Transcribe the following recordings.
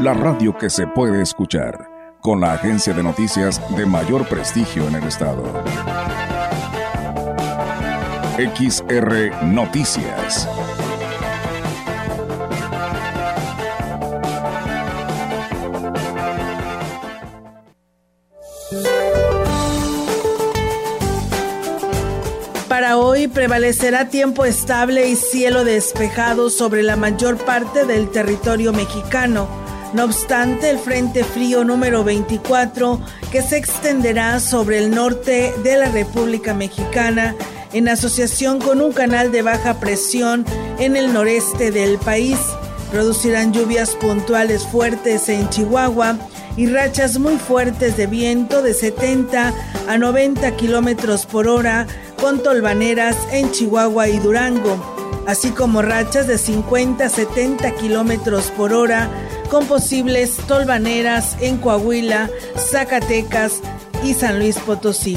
la radio que se puede escuchar, con la agencia de noticias de mayor prestigio en el estado. XR Noticias. Para hoy prevalecerá tiempo estable y cielo despejado sobre la mayor parte del territorio mexicano. No obstante, el Frente Frío número 24, que se extenderá sobre el norte de la República Mexicana, en asociación con un canal de baja presión en el noreste del país, producirán lluvias puntuales fuertes en Chihuahua y rachas muy fuertes de viento de 70 a 90 kilómetros por hora con tolvaneras en Chihuahua y Durango, así como rachas de 50 a 70 kilómetros por hora con posibles tolvaneras en Coahuila, Zacatecas y San Luis Potosí.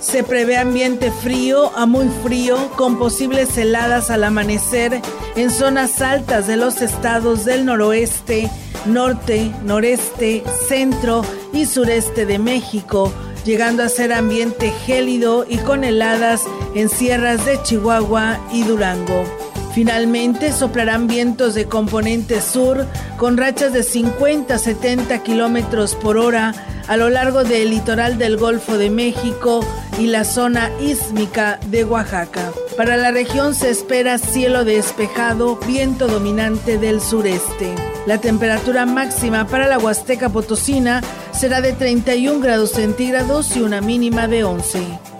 Se prevé ambiente frío a muy frío con posibles heladas al amanecer en zonas altas de los estados del noroeste, norte, noreste, centro y sureste de México, llegando a ser ambiente gélido y con heladas en sierras de Chihuahua y Durango. Finalmente soplarán vientos de componente sur con rachas de 50 a 70 kilómetros por hora a lo largo del litoral del Golfo de México y la zona ísmica de Oaxaca. Para la región se espera cielo despejado, viento dominante del sureste. La temperatura máxima para la Huasteca Potosina será de 31 grados centígrados y una mínima de 11.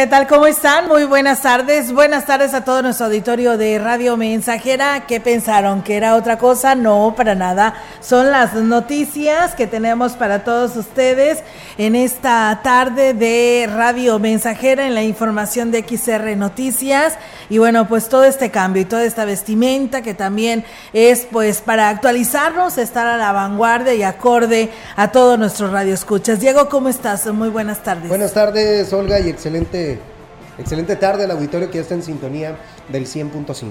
¿Qué tal? ¿Cómo están? Muy buenas tardes. Buenas tardes a todo nuestro auditorio de Radio Mensajera. ¿Qué pensaron? ¿Que era otra cosa? No, para nada. Son las noticias que tenemos para todos ustedes en esta tarde de Radio Mensajera en la información de XR Noticias. Y bueno, pues todo este cambio y toda esta vestimenta que también es pues para actualizarnos, estar a la vanguardia y acorde a todos nuestros radioescuchas. Diego, ¿cómo estás? Muy buenas tardes. Buenas tardes, Olga, y excelente Excelente tarde al auditorio que ya está en sintonía del 100.5.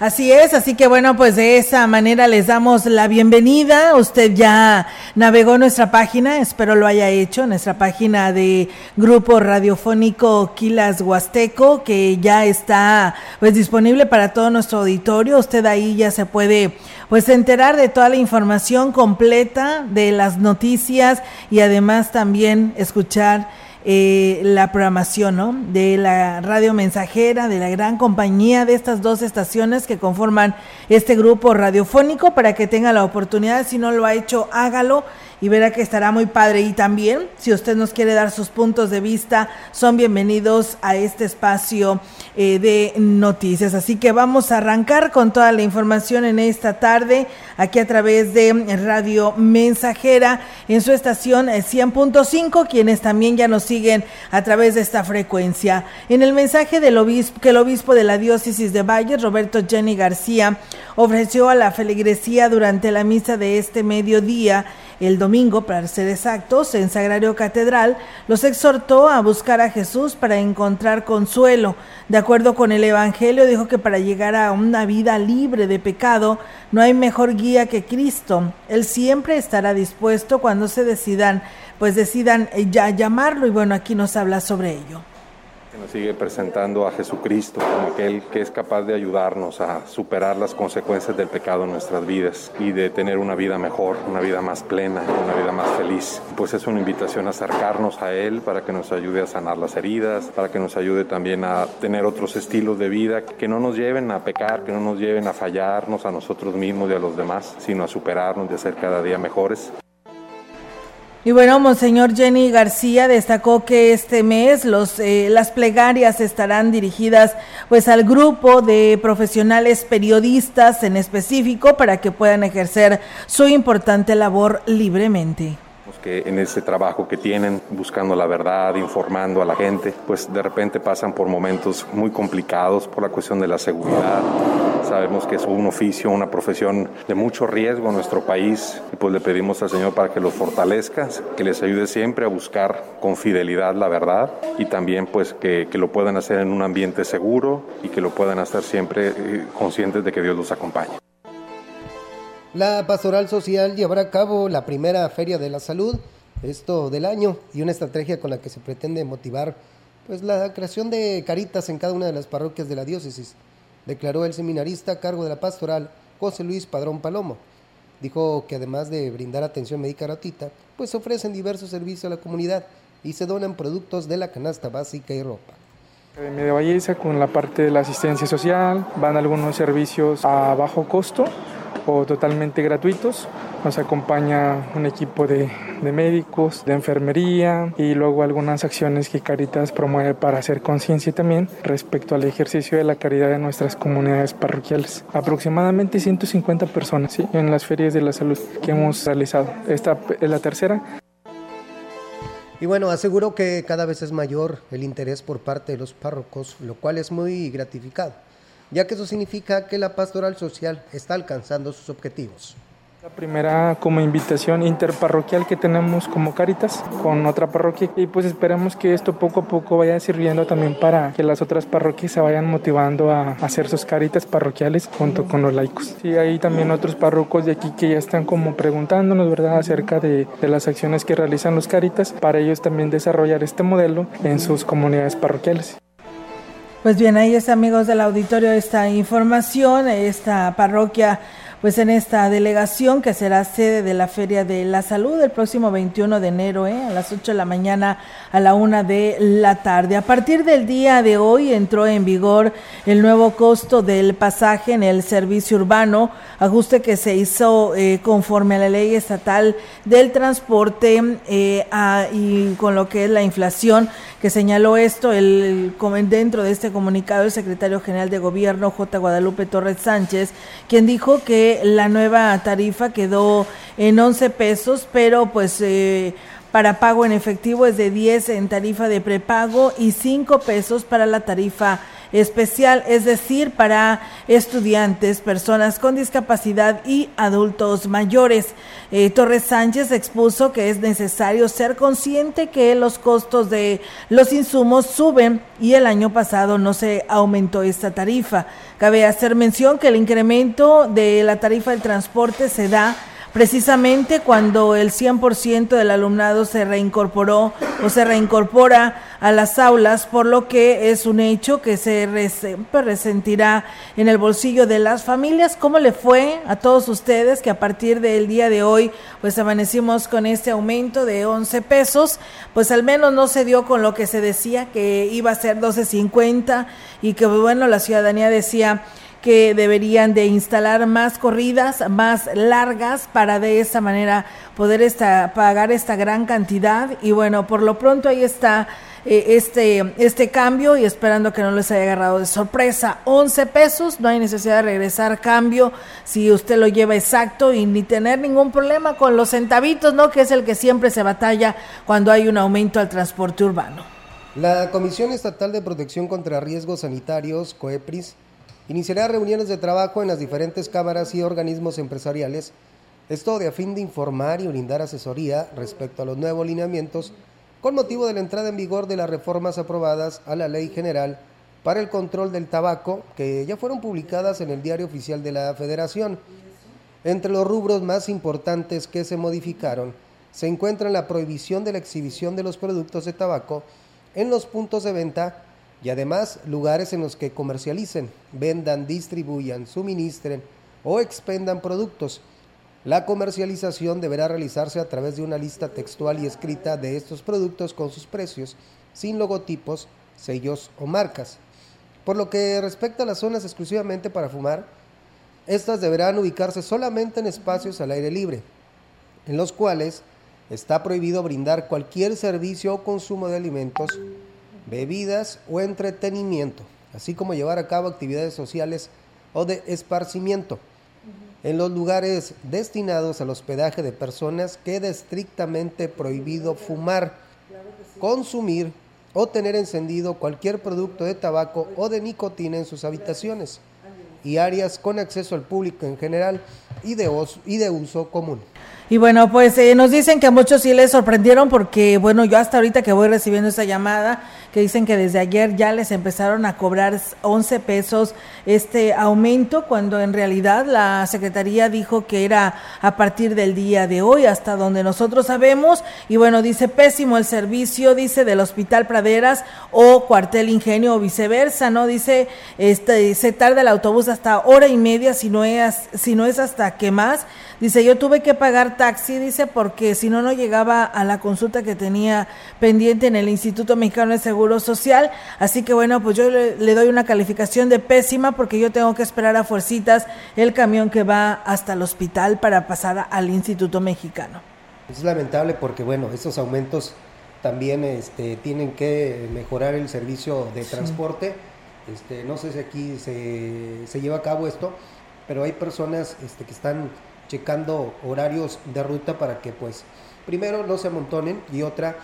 Así es, así que bueno, pues de esa manera les damos la bienvenida. Usted ya navegó nuestra página, espero lo haya hecho, nuestra página de Grupo Radiofónico Quilas Huasteco, que ya está pues disponible para todo nuestro auditorio. Usted ahí ya se puede pues enterar de toda la información completa de las noticias y además también escuchar eh, la programación ¿no? de la radio mensajera, de la gran compañía de estas dos estaciones que conforman este grupo radiofónico para que tenga la oportunidad, si no lo ha hecho, hágalo y verá que estará muy padre. Y también, si usted nos quiere dar sus puntos de vista, son bienvenidos a este espacio eh, de noticias. Así que vamos a arrancar con toda la información en esta tarde, aquí a través de Radio Mensajera, en su estación 100.5, eh, quienes también ya nos siguen a través de esta frecuencia. En el mensaje del obispo, que el obispo de la diócesis de Valle, Roberto Jenny García, ofreció a la feligresía durante la misa de este mediodía, el domingo, para ser exactos, en Sagrario Catedral, los exhortó a buscar a Jesús para encontrar consuelo. De acuerdo con el Evangelio, dijo que para llegar a una vida libre de pecado, no hay mejor guía que Cristo. Él siempre estará dispuesto cuando se decidan, pues decidan ya llamarlo. Y bueno, aquí nos habla sobre ello. Nos sigue presentando a Jesucristo como aquel que es capaz de ayudarnos a superar las consecuencias del pecado en nuestras vidas y de tener una vida mejor, una vida más plena, una vida más feliz. Pues es una invitación a acercarnos a Él para que nos ayude a sanar las heridas, para que nos ayude también a tener otros estilos de vida que no nos lleven a pecar, que no nos lleven a fallarnos a nosotros mismos y a los demás, sino a superarnos a ser cada día mejores. Y bueno, Monseñor Jenny García destacó que este mes los, eh, las plegarias estarán dirigidas pues al grupo de profesionales periodistas en específico para que puedan ejercer su importante labor libremente que en ese trabajo que tienen, buscando la verdad, informando a la gente, pues de repente pasan por momentos muy complicados por la cuestión de la seguridad. Sabemos que es un oficio, una profesión de mucho riesgo en nuestro país y pues le pedimos al Señor para que los fortalezca, que les ayude siempre a buscar con fidelidad la verdad y también pues que, que lo puedan hacer en un ambiente seguro y que lo puedan hacer siempre eh, conscientes de que Dios los acompaña. La Pastoral Social llevará a cabo la primera Feria de la Salud, esto del año, y una estrategia con la que se pretende motivar pues, la creación de caritas en cada una de las parroquias de la diócesis, declaró el seminarista a cargo de la Pastoral, José Luis Padrón Palomo. Dijo que además de brindar atención médica gratuita, pues ofrecen diversos servicios a la comunidad y se donan productos de la canasta básica y ropa. Academia de Valleza con la parte de la asistencia social, van algunos servicios a bajo costo o totalmente gratuitos. Nos acompaña un equipo de, de, médicos, de enfermería y luego algunas acciones que Caritas promueve para hacer conciencia también respecto al ejercicio de la caridad en nuestras comunidades parroquiales. Aproximadamente 150 personas ¿sí? en las ferias de la salud que hemos realizado. Esta es la tercera. Y bueno, aseguro que cada vez es mayor el interés por parte de los párrocos, lo cual es muy gratificado ya que eso significa que la pastoral social está alcanzando sus objetivos. La primera como invitación interparroquial que tenemos como Caritas con otra parroquia y pues esperamos que esto poco a poco vaya sirviendo también para que las otras parroquias se vayan motivando a hacer sus Caritas parroquiales junto con los laicos. Sí, hay también otros párrocos de aquí que ya están como preguntándonos, ¿verdad?, acerca de, de las acciones que realizan los Caritas para ellos también desarrollar este modelo en sus comunidades parroquiales. Pues bien, ahí está amigos del auditorio esta información, esta parroquia pues en esta delegación que será sede de la Feria de la Salud el próximo 21 de enero ¿eh? a las 8 de la mañana a la 1 de la tarde. A partir del día de hoy entró en vigor el nuevo costo del pasaje en el servicio urbano, ajuste que se hizo eh, conforme a la ley estatal del transporte eh, y con lo que es la inflación que señaló esto el, dentro de este comunicado el secretario general de gobierno J. Guadalupe Torres Sánchez, quien dijo que la nueva tarifa quedó en 11 pesos, pero pues eh, para pago en efectivo es de 10 en tarifa de prepago y 5 pesos para la tarifa especial, es decir, para estudiantes, personas con discapacidad y adultos mayores. Eh, Torres Sánchez expuso que es necesario ser consciente que los costos de los insumos suben y el año pasado no se aumentó esta tarifa. Cabe hacer mención que el incremento de la tarifa del transporte se da precisamente cuando el 100% del alumnado se reincorporó o se reincorpora a las aulas, por lo que es un hecho que se resentirá en el bolsillo de las familias. ¿Cómo le fue a todos ustedes que a partir del día de hoy pues amanecimos con este aumento de 11 pesos? Pues al menos no se dio con lo que se decía que iba a ser 12.50 y que bueno, la ciudadanía decía que deberían de instalar más corridas, más largas, para de esa manera poder esta, pagar esta gran cantidad. Y bueno, por lo pronto ahí está eh, este, este cambio y esperando que no les haya agarrado de sorpresa. 11 pesos, no hay necesidad de regresar cambio si usted lo lleva exacto y ni tener ningún problema con los centavitos, ¿no? Que es el que siempre se batalla cuando hay un aumento al transporte urbano. La Comisión Estatal de Protección contra Riesgos Sanitarios, COEPRIS, iniciará reuniones de trabajo en las diferentes cámaras y organismos empresariales, esto de a fin de informar y brindar asesoría respecto a los nuevos lineamientos con motivo de la entrada en vigor de las reformas aprobadas a la Ley General para el Control del Tabaco, que ya fueron publicadas en el Diario Oficial de la Federación. Entre los rubros más importantes que se modificaron se encuentra la prohibición de la exhibición de los productos de tabaco en los puntos de venta y además lugares en los que comercialicen, vendan, distribuyan, suministren o expendan productos. La comercialización deberá realizarse a través de una lista textual y escrita de estos productos con sus precios, sin logotipos, sellos o marcas. Por lo que respecta a las zonas exclusivamente para fumar, estas deberán ubicarse solamente en espacios al aire libre, en los cuales está prohibido brindar cualquier servicio o consumo de alimentos, bebidas o entretenimiento, así como llevar a cabo actividades sociales o de esparcimiento. En los lugares destinados al hospedaje de personas queda estrictamente prohibido fumar, consumir o tener encendido cualquier producto de tabaco o de nicotina en sus habitaciones y áreas con acceso al público en general y de, y de uso común. Y bueno, pues eh, nos dicen que a muchos sí les sorprendieron porque, bueno, yo hasta ahorita que voy recibiendo esta llamada, que dicen que desde ayer ya les empezaron a cobrar 11 pesos este aumento, cuando en realidad la Secretaría dijo que era a partir del día de hoy, hasta donde nosotros sabemos. Y bueno, dice pésimo el servicio, dice del Hospital Praderas o Cuartel Ingenio o viceversa, ¿no? Dice, este, se tarda el autobús hasta hora y media, si no es, si no es hasta que más. Dice, yo tuve que pagar taxi, dice, porque si no, no llegaba a la consulta que tenía pendiente en el Instituto Mexicano de Seguro Social. Así que bueno, pues yo le, doy una calificación de pésima porque yo tengo que esperar a fuercitas el camión que va hasta el hospital para pasar al Instituto Mexicano. Es lamentable porque bueno, estos aumentos también este, tienen que mejorar el servicio de transporte. Este, no sé si aquí se, se lleva a cabo esto, pero hay personas este, que están checando horarios de ruta para que pues primero no se amontonen y otra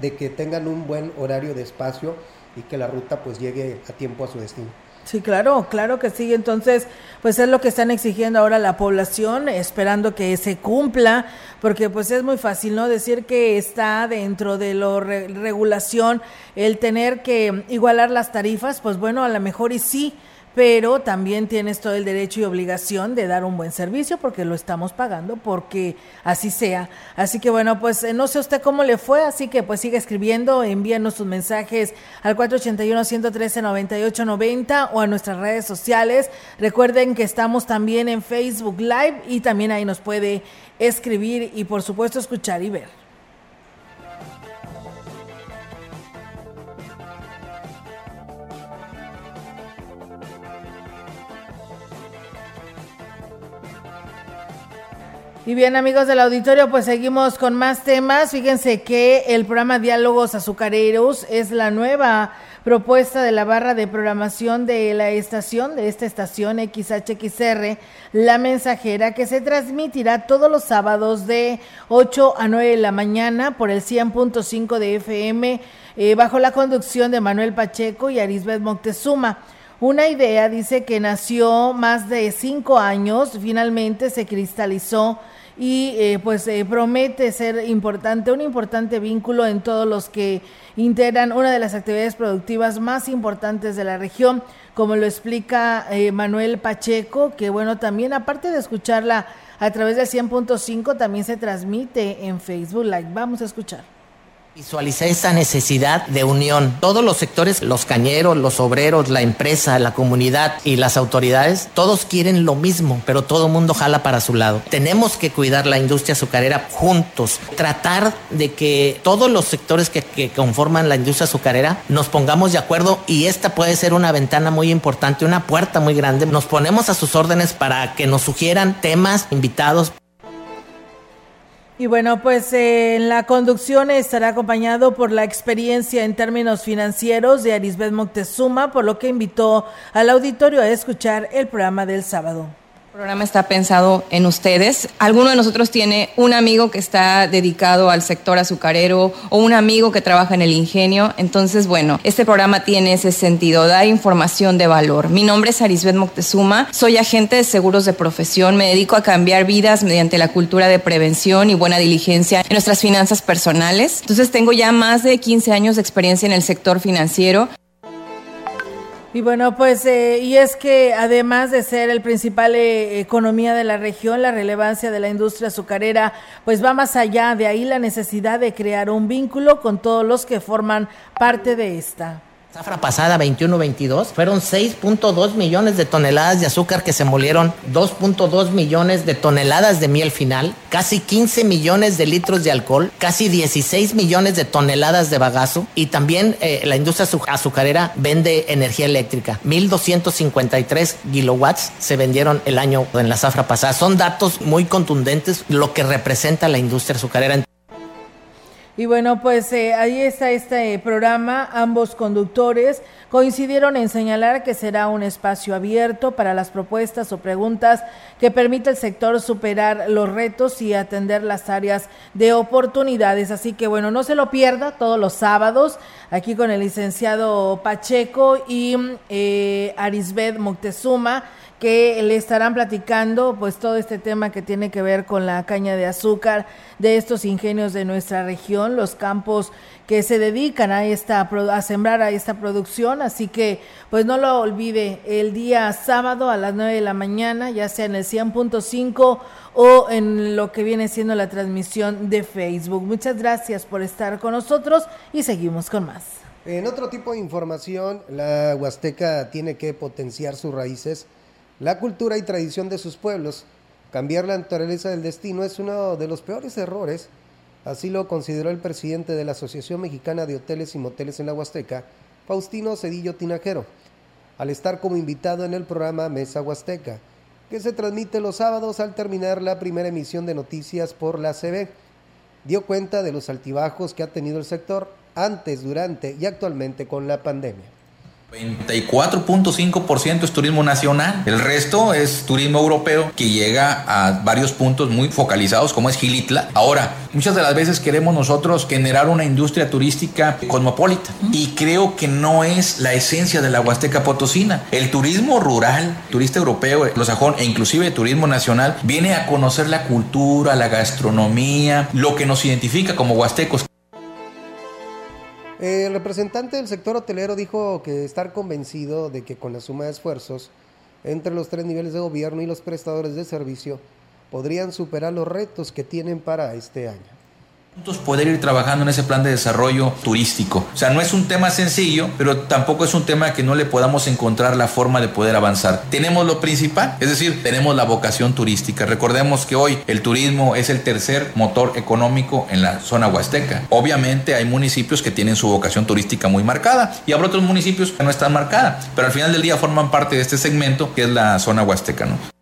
de que tengan un buen horario de espacio y que la ruta pues llegue a tiempo a su destino. Sí, claro, claro que sí. Entonces, pues es lo que están exigiendo ahora la población, esperando que se cumpla, porque pues es muy fácil, ¿no? Decir que está dentro de la regulación el tener que igualar las tarifas, pues bueno, a lo mejor y sí, pero también tienes todo el derecho y obligación de dar un buen servicio porque lo estamos pagando, porque así sea. Así que bueno, pues eh, no sé usted cómo le fue, así que pues sigue escribiendo, envíenos sus mensajes al 481-113-9890 o a nuestras redes sociales. Recuerden que estamos también en Facebook Live y también ahí nos puede escribir y por supuesto escuchar y ver. Y bien, amigos del auditorio, pues seguimos con más temas. Fíjense que el programa Diálogos Azucareros es la nueva propuesta de la barra de programación de la estación, de esta estación XHXR, La Mensajera, que se transmitirá todos los sábados de 8 a 9 de la mañana por el 100.5 de FM, eh, bajo la conducción de Manuel Pacheco y Arisbeth Moctezuma. Una idea, dice, que nació más de cinco años, finalmente se cristalizó y eh, pues eh, promete ser importante, un importante vínculo en todos los que integran una de las actividades productivas más importantes de la región, como lo explica eh, Manuel Pacheco, que bueno, también aparte de escucharla a través de 100.5, también se transmite en Facebook Live. Vamos a escuchar. Visualicé esa necesidad de unión. Todos los sectores, los cañeros, los obreros, la empresa, la comunidad y las autoridades, todos quieren lo mismo, pero todo mundo jala para su lado. Tenemos que cuidar la industria azucarera juntos, tratar de que todos los sectores que, que conforman la industria azucarera nos pongamos de acuerdo y esta puede ser una ventana muy importante, una puerta muy grande. Nos ponemos a sus órdenes para que nos sugieran temas, invitados. Y bueno, pues eh, en la conducción estará acompañado por la experiencia en términos financieros de Arisbeth Moctezuma, por lo que invitó al auditorio a escuchar el programa del sábado. Programa está pensado en ustedes. Alguno de nosotros tiene un amigo que está dedicado al sector azucarero o un amigo que trabaja en el ingenio. Entonces, bueno, este programa tiene ese sentido, da información de valor. Mi nombre es Arisbeth Moctezuma, soy agente de seguros de profesión, me dedico a cambiar vidas mediante la cultura de prevención y buena diligencia en nuestras finanzas personales. Entonces, tengo ya más de 15 años de experiencia en el sector financiero. Y bueno, pues, eh, y es que además de ser el principal eh, economía de la región, la relevancia de la industria azucarera, pues va más allá, de ahí la necesidad de crear un vínculo con todos los que forman parte de esta. Zafra pasada 21-22 fueron 6.2 millones de toneladas de azúcar que se molieron, 2.2 millones de toneladas de miel final, casi 15 millones de litros de alcohol, casi 16 millones de toneladas de bagazo y también eh, la industria azucarera vende energía eléctrica. 1.253 kilowatts se vendieron el año en la zafra pasada. Son datos muy contundentes lo que representa la industria azucarera. Y bueno, pues eh, ahí está este programa. Ambos conductores coincidieron en señalar que será un espacio abierto para las propuestas o preguntas que permita al sector superar los retos y atender las áreas de oportunidades. Así que bueno, no se lo pierda todos los sábados aquí con el licenciado Pacheco y eh, Arisbet Moctezuma que le estarán platicando pues todo este tema que tiene que ver con la caña de azúcar de estos ingenios de nuestra región, los campos que se dedican a esta a sembrar a esta producción, así que pues no lo olvide el día sábado a las 9 de la mañana, ya sea en el 100.5 o en lo que viene siendo la transmisión de Facebook. Muchas gracias por estar con nosotros y seguimos con más. En otro tipo de información, la Huasteca tiene que potenciar sus raíces la cultura y tradición de sus pueblos. Cambiar la naturaleza del destino es uno de los peores errores, así lo consideró el presidente de la Asociación Mexicana de Hoteles y Moteles en la Huasteca, Faustino Cedillo Tinajero, al estar como invitado en el programa Mesa Huasteca, que se transmite los sábados al terminar la primera emisión de noticias por la CB. Dio cuenta de los altibajos que ha tenido el sector antes, durante y actualmente con la pandemia. 24.5% es turismo nacional. El resto es turismo europeo que llega a varios puntos muy focalizados como es Gilitla. Ahora, muchas de las veces queremos nosotros generar una industria turística cosmopolita y creo que no es la esencia de la Huasteca Potosina. El turismo rural, turista europeo, los sajón e inclusive el turismo nacional viene a conocer la cultura, la gastronomía, lo que nos identifica como huastecos. El representante del sector hotelero dijo que estar convencido de que con la suma de esfuerzos entre los tres niveles de gobierno y los prestadores de servicio podrían superar los retos que tienen para este año poder ir trabajando en ese plan de desarrollo turístico. O sea, no es un tema sencillo, pero tampoco es un tema que no le podamos encontrar la forma de poder avanzar. Tenemos lo principal, es decir, tenemos la vocación turística. Recordemos que hoy el turismo es el tercer motor económico en la zona huasteca. Obviamente hay municipios que tienen su vocación turística muy marcada y habrá otros municipios que no están marcada, pero al final del día forman parte de este segmento que es la zona huasteca, ¿no?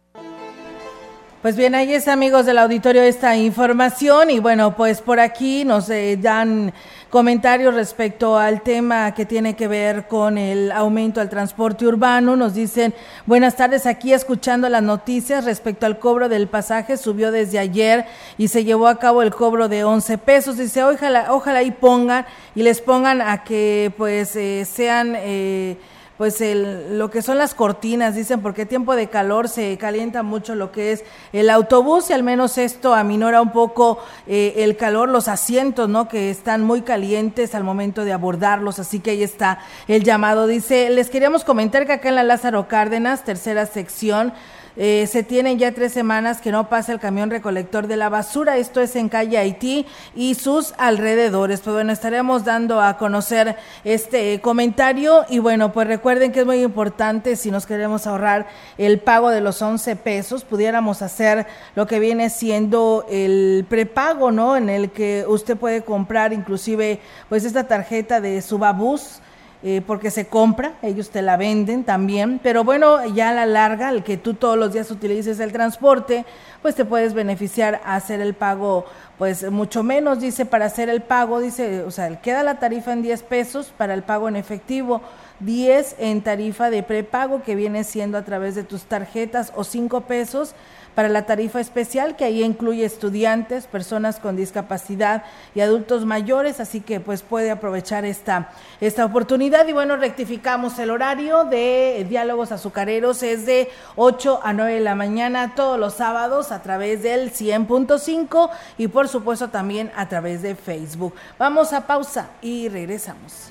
Pues bien, ahí es amigos del auditorio esta información y bueno, pues por aquí nos eh, dan comentarios respecto al tema que tiene que ver con el aumento al transporte urbano. Nos dicen, buenas tardes, aquí escuchando las noticias respecto al cobro del pasaje, subió desde ayer y se llevó a cabo el cobro de 11 pesos. Dice, ojalá, ojalá y pongan y les pongan a que pues eh, sean... Eh, pues el, lo que son las cortinas, dicen, porque tiempo de calor se calienta mucho lo que es el autobús y al menos esto aminora un poco eh, el calor, los asientos, ¿no? Que están muy calientes al momento de abordarlos, así que ahí está el llamado. Dice, les queríamos comentar que acá en la Lázaro Cárdenas, tercera sección, eh, se tienen ya tres semanas que no pasa el camión recolector de la basura. Esto es en calle Haití y sus alrededores. Pues bueno, estaremos dando a conocer este comentario. Y bueno, pues recuerden que es muy importante si nos queremos ahorrar el pago de los 11 pesos, pudiéramos hacer lo que viene siendo el prepago, ¿no? En el que usted puede comprar inclusive pues esta tarjeta de Subabús eh, porque se compra, ellos te la venden también, pero bueno, ya a la larga, el que tú todos los días utilices el transporte, pues te puedes beneficiar a hacer el pago, pues mucho menos, dice, para hacer el pago, dice, o sea, queda la tarifa en 10 pesos para el pago en efectivo, 10 en tarifa de prepago que viene siendo a través de tus tarjetas o 5 pesos para la tarifa especial que ahí incluye estudiantes, personas con discapacidad y adultos mayores, así que pues puede aprovechar esta, esta oportunidad. Y bueno, rectificamos el horario de diálogos azucareros, es de 8 a 9 de la mañana todos los sábados a través del 100.5 y por supuesto también a través de Facebook. Vamos a pausa y regresamos.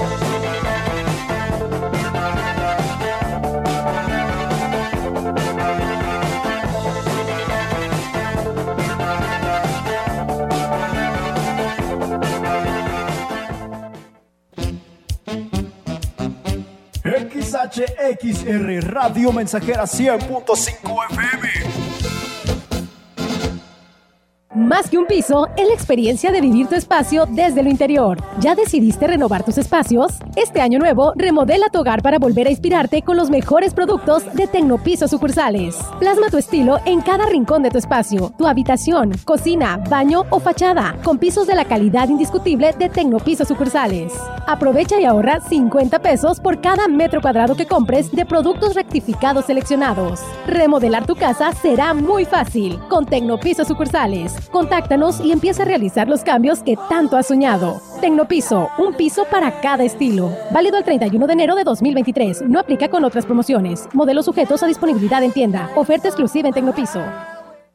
XHXR Radio Mensajera 100.5 FM. Más que un piso, es la experiencia de vivir tu espacio desde lo interior. ¿Ya decidiste renovar tus espacios? Este año nuevo, remodela tu hogar para volver a inspirarte con los mejores productos de Tecnopiso sucursales. Plasma tu estilo en cada rincón de tu espacio, tu habitación, cocina, baño o fachada, con pisos de la calidad indiscutible de Tecnopiso sucursales. Aprovecha y ahorra 50 pesos por cada metro cuadrado que compres de productos rectificados seleccionados. Remodelar tu casa será muy fácil con Tecnopiso sucursales. Contáctanos y empieza a realizar los cambios que tanto has soñado. Tecnopiso, un piso para cada estilo. Válido el 31 de enero de 2023. No aplica con otras promociones. Modelos sujetos a disponibilidad en tienda. Oferta exclusiva en Tecnopiso.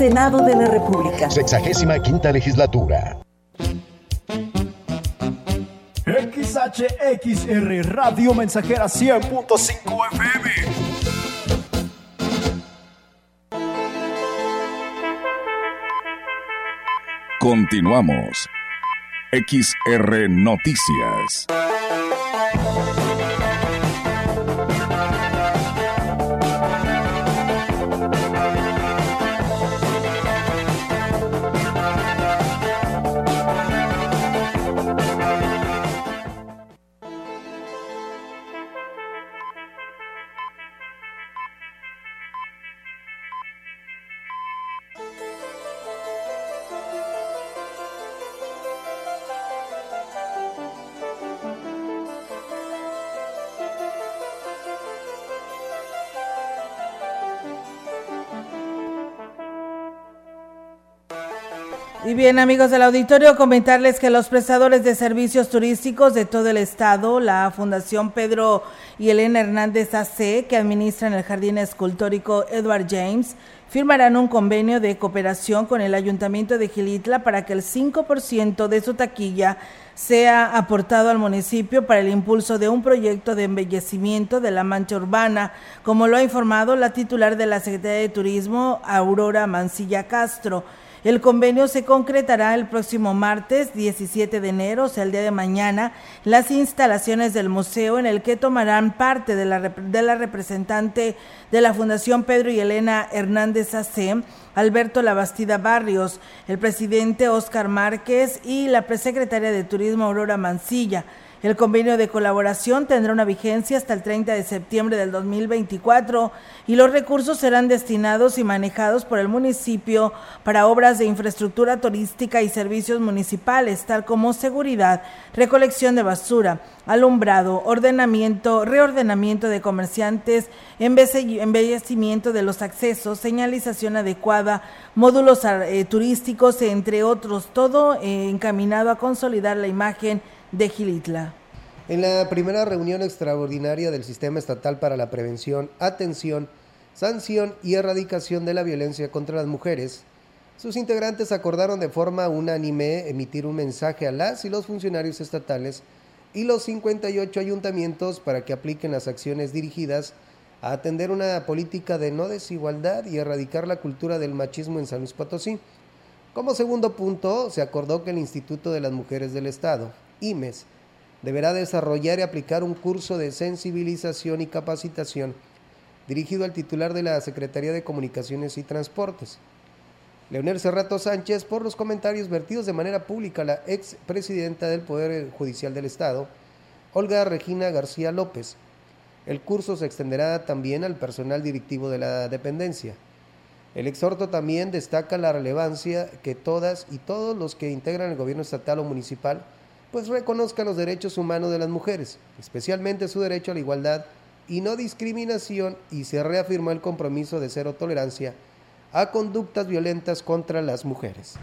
Senado de la República. Sexagésima quinta legislatura. XHXR Radio Mensajera 100.5 FM. Continuamos. XR Noticias. Y bien, amigos del auditorio, comentarles que los prestadores de servicios turísticos de todo el estado, la Fundación Pedro y Elena Hernández AC, que administran el Jardín Escultórico Edward James, firmarán un convenio de cooperación con el Ayuntamiento de Gilitla para que el 5% de su taquilla sea aportado al municipio para el impulso de un proyecto de embellecimiento de la mancha urbana, como lo ha informado la titular de la Secretaría de Turismo, Aurora Mancilla Castro. El convenio se concretará el próximo martes 17 de enero, o sea, el día de mañana, las instalaciones del museo en el que tomarán parte de la, de la representante de la Fundación Pedro y Elena Hernández AC, Alberto Labastida Barrios, el presidente Oscar Márquez y la presecretaria de Turismo Aurora Mancilla. El convenio de colaboración tendrá una vigencia hasta el 30 de septiembre del 2024 y los recursos serán destinados y manejados por el municipio para obras de infraestructura turística y servicios municipales, tal como seguridad, recolección de basura, alumbrado, ordenamiento, reordenamiento de comerciantes, embellecimiento de los accesos, señalización adecuada, módulos eh, turísticos, entre otros, todo eh, encaminado a consolidar la imagen de Gilitla. En la primera reunión extraordinaria del Sistema Estatal para la Prevención, Atención, Sanción y Erradicación de la Violencia contra las Mujeres, sus integrantes acordaron de forma unánime emitir un mensaje a las y los funcionarios estatales y los 58 ayuntamientos para que apliquen las acciones dirigidas a atender una política de no desigualdad y erradicar la cultura del machismo en San Luis Potosí. Como segundo punto, se acordó que el Instituto de las Mujeres del Estado, IMES, deberá desarrollar y aplicar un curso de sensibilización y capacitación dirigido al titular de la Secretaría de Comunicaciones y Transportes. Leonel Serrato Sánchez por los comentarios vertidos de manera pública la ex presidenta del Poder Judicial del Estado, Olga Regina García López. El curso se extenderá también al personal directivo de la dependencia. El exhorto también destaca la relevancia que todas y todos los que integran el gobierno estatal o municipal pues reconozcan los derechos humanos de las mujeres, especialmente su derecho a la igualdad y no discriminación y se reafirmó el compromiso de cero tolerancia a conductas violentas contra las mujeres.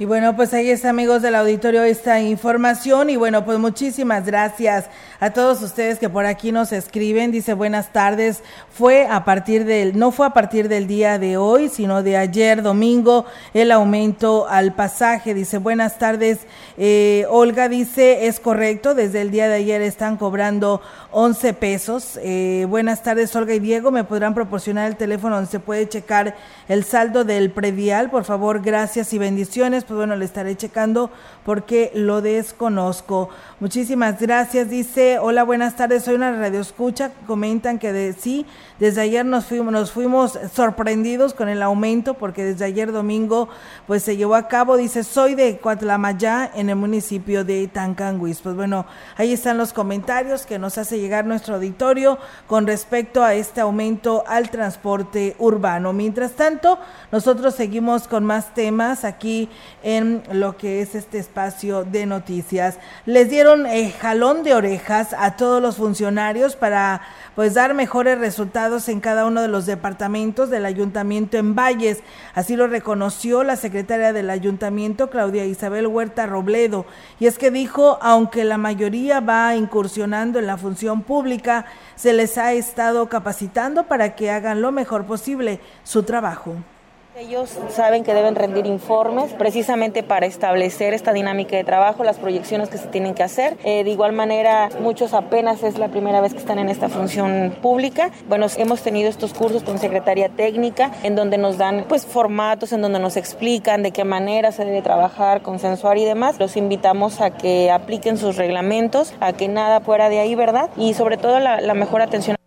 Y bueno, pues ahí está, amigos del auditorio, esta información. Y bueno, pues muchísimas gracias a todos ustedes que por aquí nos escriben. Dice, buenas tardes. Fue a partir del, no fue a partir del día de hoy, sino de ayer domingo, el aumento al pasaje. Dice, buenas tardes. Eh, Olga dice, es correcto, desde el día de ayer están cobrando 11 pesos. Eh, buenas tardes, Olga y Diego. ¿Me podrán proporcionar el teléfono donde se puede checar el saldo del predial? Por favor, gracias y bendiciones pues bueno, le estaré checando porque lo desconozco. Muchísimas gracias. Dice, hola, buenas tardes, soy una radio escucha. Comentan que de sí, desde ayer nos fuimos, nos fuimos sorprendidos con el aumento porque desde ayer domingo pues se llevó a cabo. Dice, soy de Cuatlamayá en el municipio de Tancanguis. Pues bueno, ahí están los comentarios que nos hace llegar nuestro auditorio con respecto a este aumento al transporte urbano. Mientras tanto, nosotros seguimos con más temas aquí en lo que es este espacio de noticias. Les dieron eh, jalón de orejas a todos los funcionarios para pues dar mejores resultados en cada uno de los departamentos del ayuntamiento en Valles. Así lo reconoció la secretaria del ayuntamiento, Claudia Isabel Huerta Robledo. Y es que dijo, aunque la mayoría va incursionando en la función pública, se les ha estado capacitando para que hagan lo mejor posible su trabajo. Ellos saben que deben rendir informes precisamente para establecer esta dinámica de trabajo, las proyecciones que se tienen que hacer. Eh, de igual manera, muchos apenas es la primera vez que están en esta función pública. Bueno, hemos tenido estos cursos con Secretaría Técnica en donde nos dan pues formatos, en donde nos explican de qué manera se debe trabajar, consensuar y demás. Los invitamos a que apliquen sus reglamentos, a que nada fuera de ahí, ¿verdad? Y sobre todo la, la mejor atención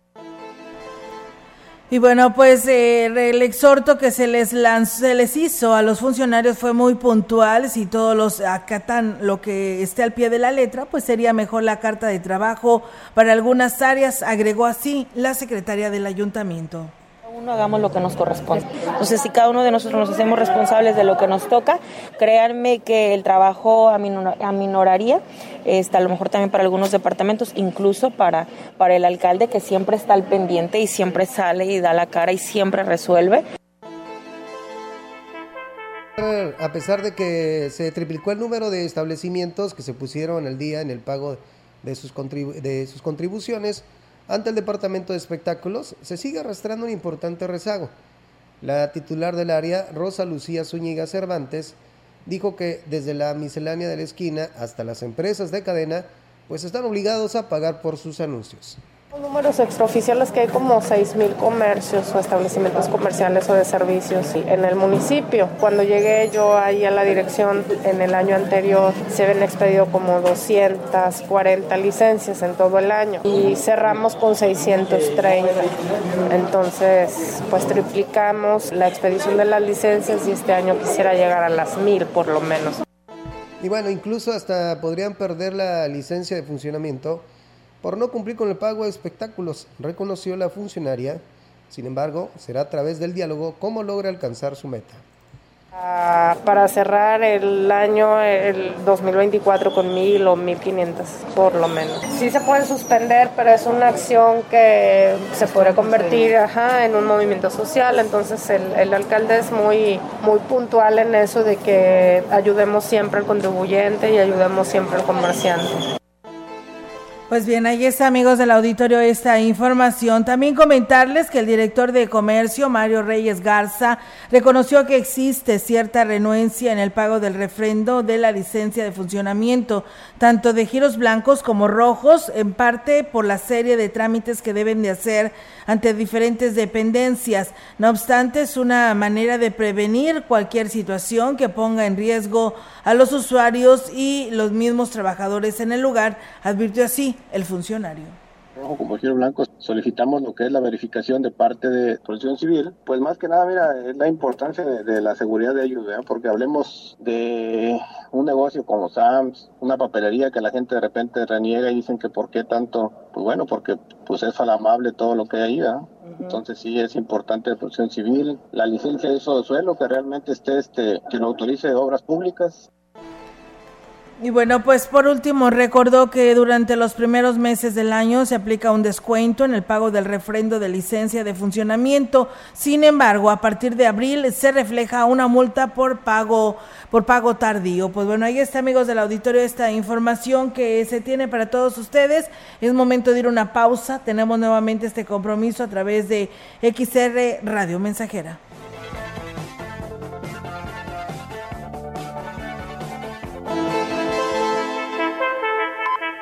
y bueno, pues eh, el exhorto que se les se les hizo a los funcionarios fue muy puntual. Si todos los acatan lo que esté al pie de la letra, pues sería mejor la carta de trabajo para algunas áreas, agregó así la secretaria del ayuntamiento uno hagamos lo que nos corresponde. Entonces, si cada uno de nosotros nos hacemos responsables de lo que nos toca, créanme que el trabajo aminoraría, está a lo mejor también para algunos departamentos, incluso para, para el alcalde que siempre está al pendiente y siempre sale y da la cara y siempre resuelve. A pesar de que se triplicó el número de establecimientos que se pusieron al día en el pago de sus, de sus contribuciones, ante el Departamento de Espectáculos se sigue arrastrando un importante rezago. La titular del área, Rosa Lucía Zúñiga Cervantes, dijo que desde la miscelánea de la esquina hasta las empresas de cadena, pues están obligados a pagar por sus anuncios. Números extraoficiales que hay como 6.000 comercios o establecimientos comerciales o de servicios en el municipio. Cuando llegué yo ahí a la dirección en el año anterior, se habían expedido como 240 licencias en todo el año y cerramos con 630. Entonces, pues triplicamos la expedición de las licencias y este año quisiera llegar a las 1.000 por lo menos. Y bueno, incluso hasta podrían perder la licencia de funcionamiento por no cumplir con el pago de espectáculos, reconoció la funcionaria. Sin embargo, será a través del diálogo cómo logra alcanzar su meta. Ah, para cerrar el año el 2024 con mil o 1500 por lo menos. Sí se puede suspender, pero es una acción que se puede convertir en un movimiento social. Entonces el, el, alcalde es muy, muy puntual en eso de que ayudemos siempre al contribuyente y ayudemos siempre al comerciante. Pues bien, ahí está, amigos del auditorio, esta información. También comentarles que el director de comercio, Mario Reyes Garza, reconoció que existe cierta renuencia en el pago del refrendo de la licencia de funcionamiento, tanto de giros blancos como rojos, en parte por la serie de trámites que deben de hacer ante diferentes dependencias. No obstante, es una manera de prevenir cualquier situación que ponga en riesgo a los usuarios y los mismos trabajadores en el lugar, advirtió así el funcionario. Rojo como Giro Blanco solicitamos lo que es la verificación de parte de Protección Civil. Pues más que nada, mira, es la importancia de, la seguridad de ellos, porque hablemos de un negocio como Sams, una papelería que la gente de repente reniega y dicen que por qué tanto, pues bueno, porque pues es falamable todo lo que hay ahí, Entonces sí es importante la protección civil, la licencia de uso de suelo que realmente esté este, que lo autorice obras públicas y bueno, pues por último, recordó que durante los primeros meses del año se aplica un descuento en el pago del refrendo de licencia de funcionamiento. Sin embargo, a partir de abril se refleja una multa por pago por pago tardío. Pues bueno, ahí está, amigos del auditorio, esta información que se tiene para todos ustedes. Es momento de ir a una pausa. Tenemos nuevamente este compromiso a través de XR Radio Mensajera.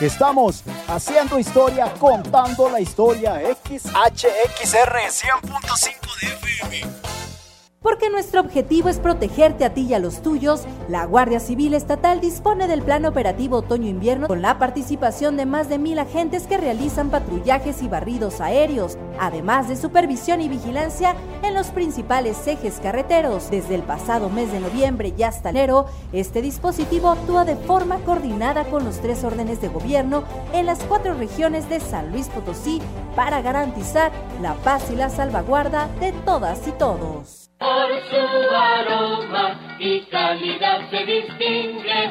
Estamos haciendo historia, contando la historia. XHXR 100.5 de FM. Porque nuestro objetivo es protegerte a ti y a los tuyos, la Guardia Civil Estatal dispone del Plan Operativo Otoño-Invierno con la participación de más de mil agentes que realizan patrullajes y barridos aéreos, además de supervisión y vigilancia en los principales ejes carreteros. Desde el pasado mes de noviembre y hasta enero, este dispositivo actúa de forma coordinada con los tres órdenes de gobierno en las cuatro regiones de San Luis Potosí para garantizar la paz y la salvaguarda de todas y todos. Por su aroma y calidad se distingue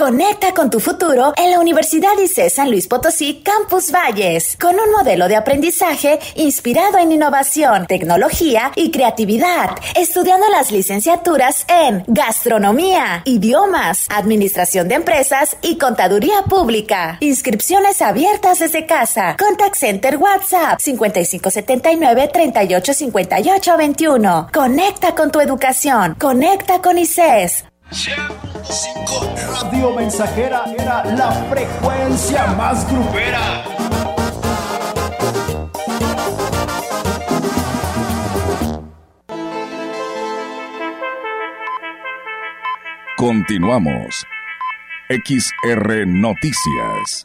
Conecta con tu futuro en la Universidad ICE San Luis Potosí Campus Valles, con un modelo de aprendizaje inspirado en innovación, tecnología y creatividad, estudiando las licenciaturas en gastronomía, idiomas, administración de empresas y contaduría pública. Inscripciones abiertas desde casa. Contact Center WhatsApp 5579 385821. Conecta con tu educación. Conecta con ICES. 100.5 Radio Mensajera era la frecuencia más grupera. Continuamos. XR Noticias.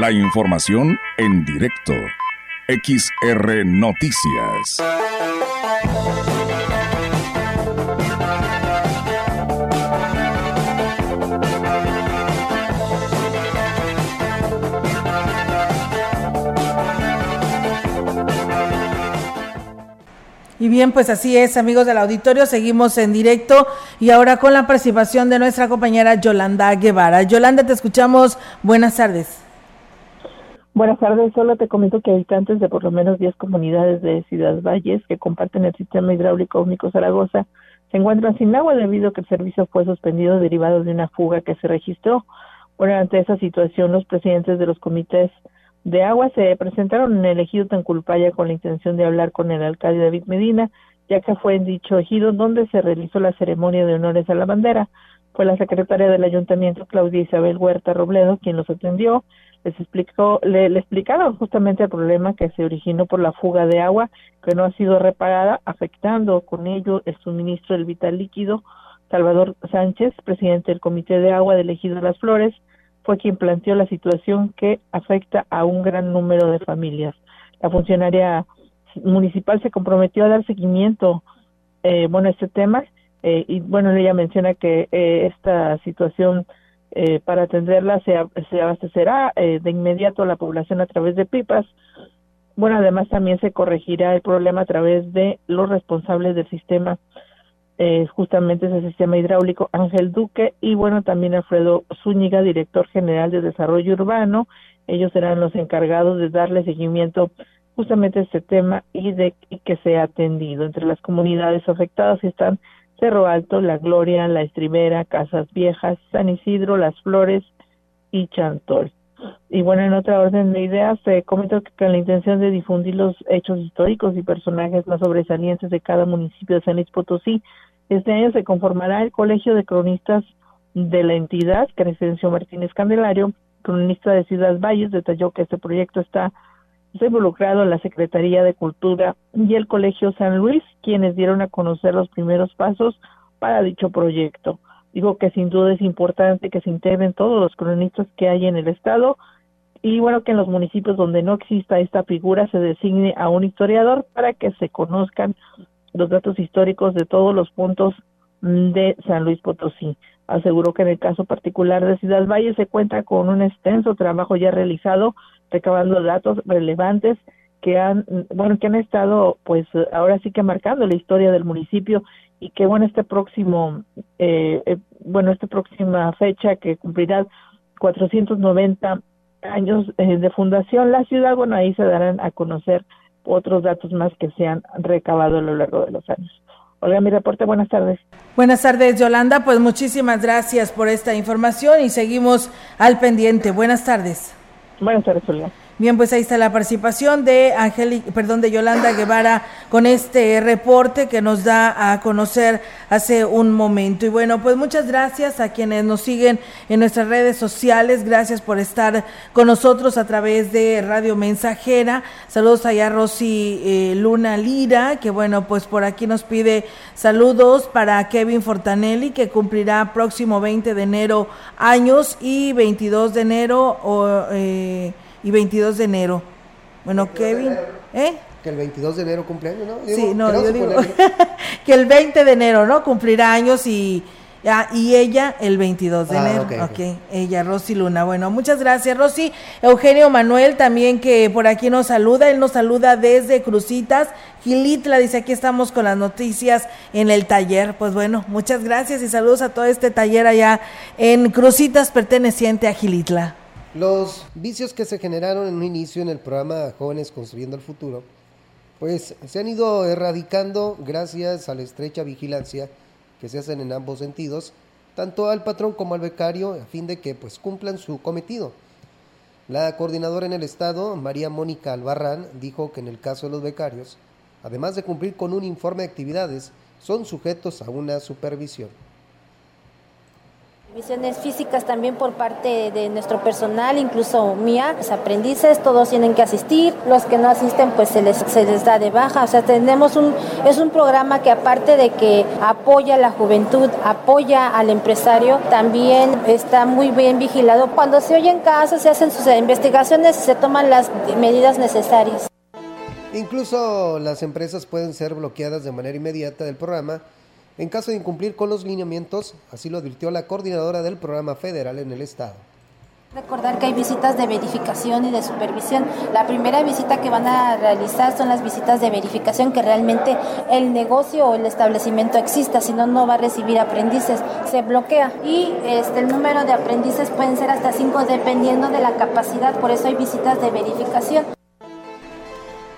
La información en directo. XR Noticias. Y bien, pues así es, amigos del auditorio, seguimos en directo y ahora con la participación de nuestra compañera Yolanda Guevara. Yolanda, te escuchamos. Buenas tardes. Buenas tardes, solo te comento que habitantes de por lo menos 10 comunidades de Ciudad Valles que comparten el sistema hidráulico único Zaragoza se encuentran sin agua debido a que el servicio fue suspendido derivado de una fuga que se registró. Bueno, ante esa situación, los presidentes de los comités de agua se presentaron en el ejido Tanculpaya con la intención de hablar con el alcalde David Medina, ya que fue en dicho ejido donde se realizó la ceremonia de honores a la bandera. Fue la secretaria del ayuntamiento, Claudia Isabel Huerta Robledo, quien los atendió. Les explicó, le, explicaron justamente el problema que se originó por la fuga de agua que no ha sido reparada, afectando con ello el suministro del vital líquido. Salvador Sánchez, presidente del Comité de Agua del Ejido de las Flores, fue quien planteó la situación que afecta a un gran número de familias. La funcionaria municipal se comprometió a dar seguimiento eh, bueno a este tema eh, y bueno ella menciona que eh, esta situación eh, para atenderla se, se abastecerá eh, de inmediato a la población a través de pipas. Bueno además también se corregirá el problema a través de los responsables del sistema eh, justamente ese sistema hidráulico Ángel Duque y bueno también Alfredo Zúñiga director general de desarrollo urbano. Ellos serán los encargados de darle seguimiento justamente a este tema y de que sea atendido. Entre las comunidades afectadas están Cerro Alto, La Gloria, La Estribera, Casas Viejas, San Isidro, Las Flores y Chantol. Y bueno, en otra orden de ideas, se comentó que con la intención de difundir los hechos históricos y personajes más sobresalientes de cada municipio de San Luis Potosí, este año se conformará el Colegio de Cronistas de la entidad, Crescencio Martínez Candelario, cronista de Ciudad Valles, detalló que este proyecto está involucrado la Secretaría de Cultura y el Colegio San Luis, quienes dieron a conocer los primeros pasos para dicho proyecto. Digo que sin duda es importante que se integren todos los cronistas que hay en el Estado y bueno, que en los municipios donde no exista esta figura se designe a un historiador para que se conozcan los datos históricos de todos los puntos de San Luis Potosí. Aseguró que en el caso particular de Ciudad Valle se cuenta con un extenso trabajo ya realizado recabando datos relevantes que han bueno que han estado pues ahora sí que marcando la historia del municipio y que bueno este próximo eh, eh, bueno esta próxima fecha que cumplirá 490 años eh, de fundación la ciudad bueno ahí se darán a conocer otros datos más que se han recabado a lo largo de los años. Olga, mi reporte, buenas tardes. Buenas tardes, Yolanda. Pues muchísimas gracias por esta información y seguimos al pendiente. Buenas tardes. Buenas tardes, Olga. Bien, pues ahí está la participación de Angélica, perdón, de Yolanda Guevara con este reporte que nos da a conocer hace un momento. Y bueno, pues muchas gracias a quienes nos siguen en nuestras redes sociales. Gracias por estar con nosotros a través de Radio Mensajera. Saludos allá Rosy eh, Luna Lira, que bueno, pues por aquí nos pide saludos para Kevin Fortanelli, que cumplirá próximo 20 de enero años y 22 de enero. Eh, y 22 de enero. Bueno, Kevin, ¿eh? Que el 22 de enero cumpleaños, ¿no? Digo, sí, no, yo digo que el 20 de enero, ¿no? Cumplirá años y, ya, y ella el 22 de Ah, enero. ok, ok, ok. ella, Rosy Luna. Bueno, muchas gracias, Rosy. Eugenio Manuel también que por aquí nos saluda. Él nos saluda desde Crucitas. Gilitla dice, aquí estamos con las noticias en el taller. Pues bueno, muchas gracias y saludos a todo este taller allá en Crucitas perteneciente a Gilitla. Los vicios que se generaron en un inicio en el programa Jóvenes Construyendo el Futuro, pues se han ido erradicando gracias a la estrecha vigilancia que se hacen en ambos sentidos, tanto al patrón como al becario, a fin de que pues cumplan su cometido. La coordinadora en el estado, María Mónica Albarrán, dijo que en el caso de los becarios, además de cumplir con un informe de actividades, son sujetos a una supervisión. Visiones físicas también por parte de nuestro personal, incluso mía, los aprendices, todos tienen que asistir, los que no asisten pues se les, se les da de baja, o sea, tenemos un, es un programa que aparte de que apoya a la juventud, apoya al empresario, también está muy bien vigilado. Cuando se oyen casos, se hacen sus investigaciones y se toman las medidas necesarias. Incluso las empresas pueden ser bloqueadas de manera inmediata del programa en caso de incumplir con los lineamientos, así lo advirtió la coordinadora del programa federal en el estado. Recordar que hay visitas de verificación y de supervisión. La primera visita que van a realizar son las visitas de verificación que realmente el negocio o el establecimiento exista, si no, no va a recibir aprendices. Se bloquea y este, el número de aprendices pueden ser hasta cinco dependiendo de la capacidad, por eso hay visitas de verificación.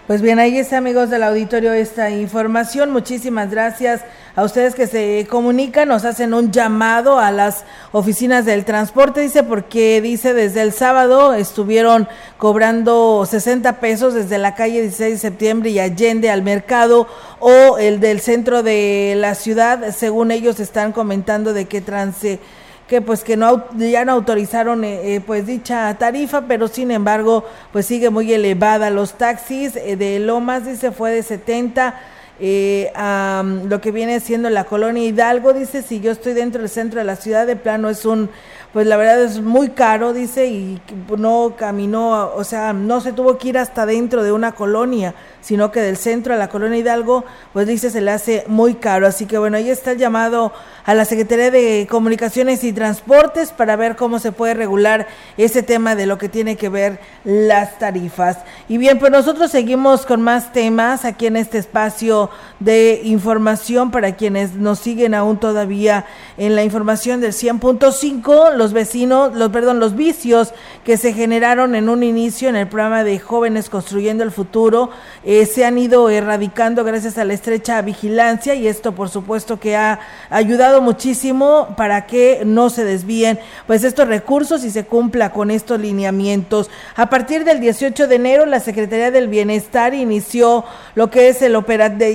Pues bien, ahí está, amigos del auditorio, esta información. Muchísimas gracias a ustedes que se comunican, nos hacen un llamado a las oficinas del transporte, dice, porque dice desde el sábado estuvieron cobrando 60 pesos desde la calle 16 de septiembre y Allende al mercado o el del centro de la ciudad, según ellos están comentando de que trance que pues que no ya no autorizaron eh, eh, pues dicha tarifa, pero sin embargo pues sigue muy elevada. Los taxis eh, de Lomas dice fue de 70 a lo que viene siendo la colonia Hidalgo, dice si yo estoy dentro del centro de la ciudad de plano es un pues la verdad es muy caro, dice, y no caminó, o sea, no se tuvo que ir hasta dentro de una colonia, sino que del centro a la colonia Hidalgo, pues dice, se le hace muy caro. Así que bueno, ahí está el llamado a la Secretaría de Comunicaciones y Transportes para ver cómo se puede regular ese tema de lo que tiene que ver las tarifas. Y bien, pues nosotros seguimos con más temas aquí en este espacio de información para quienes nos siguen aún todavía en la información del 100.5, los vecinos, los perdón, los vicios que se generaron en un inicio en el programa de Jóvenes Construyendo el Futuro se han ido erradicando gracias a la estrecha vigilancia y esto por supuesto que ha ayudado muchísimo para que no se desvíen pues estos recursos y se cumpla con estos lineamientos. A partir del 18 de enero la Secretaría del Bienestar inició lo que es el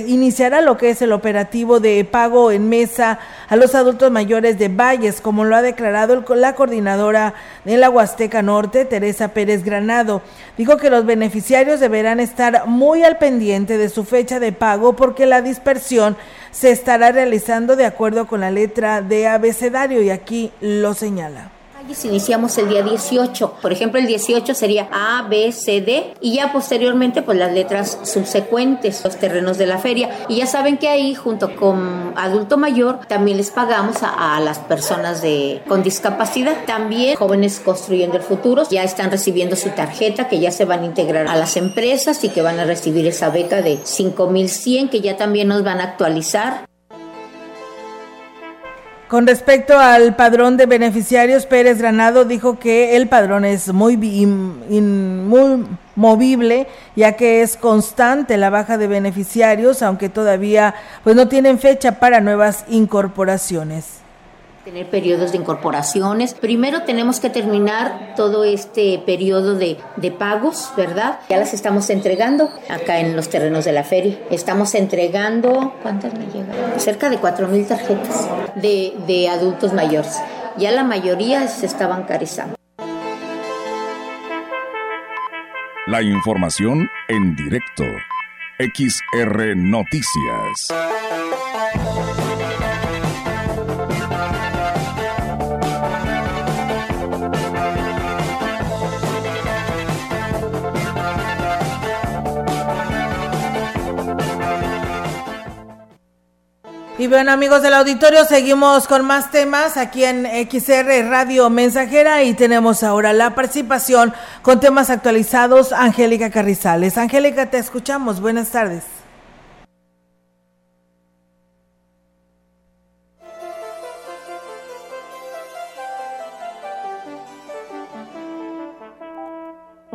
iniciará lo que es el operativo de pago en mesa a los adultos mayores de Valles, como lo ha declarado la coordinadora de la Huasteca Norte, Teresa Pérez Granado. Dijo que los beneficiarios deberán estar muy al pendiente de su fecha de pago porque la dispersión se estará realizando de acuerdo con la letra de abecedario y aquí lo señala iniciamos el día 18. Por ejemplo, el 18 sería A, B, C, D y ya posteriormente pues las letras subsecuentes, los terrenos de la feria. Y ya saben que ahí junto con adulto mayor también les pagamos a, las personas de, con discapacidad. También jóvenes construyendo el futuro ya están recibiendo su tarjeta que ya se van a integrar a las empresas y que van a recibir esa beca de 5100 que ya también nos van a actualizar con respecto al padrón de beneficiarios, Pérez Granado dijo que el padrón es muy, muy movible, ya que es constante la baja de beneficiarios, aunque todavía pues no tienen fecha para nuevas incorporaciones tener periodos de incorporaciones. Primero tenemos que terminar todo este periodo de, de, pagos, ¿verdad? Ya las estamos entregando acá en los terrenos de la feria. Estamos entregando, ¿cuántas me llegan? Cerca de 4.000 tarjetas de, de adultos mayores. Ya la mayoría se está bancarizando. La información en directo. XR Noticias. Y bueno, amigos del auditorio, seguimos con más temas aquí en XR Radio Mensajera y tenemos ahora la participación con temas actualizados. Angélica Carrizales. Angélica, te escuchamos. Buenas tardes.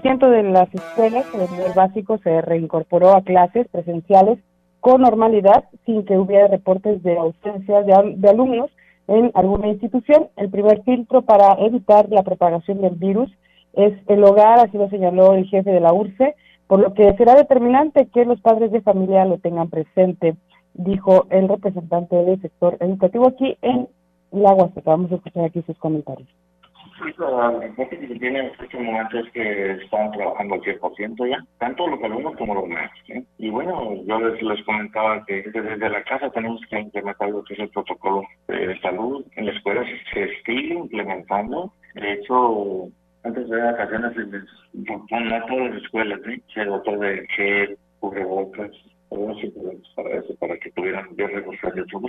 ciento de las escuelas de nivel básico se reincorporó a clases presenciales con normalidad sin que hubiera reportes de ausencia de, alumnos en alguna institución. El primer filtro para evitar la propagación del virus es el hogar, así lo señaló el jefe de la URCE, por lo que será determinante que los padres de familia lo tengan presente, dijo el representante del sector educativo aquí en La Huasteca. Vamos a escuchar aquí sus comentarios. Respuesta que se tiene en estos momentos que están trabajando al 100% ya, tanto los alumnos como los maestros. Y bueno, yo les, les comentaba que desde la casa tenemos que implementar lo que es el protocolo de salud. En la escuela se, sigue implementando. De hecho, antes de vacaciones, no todas las escuelas se dotó de gel, cubrebocas, para eso, para que ver reforzar el flujo.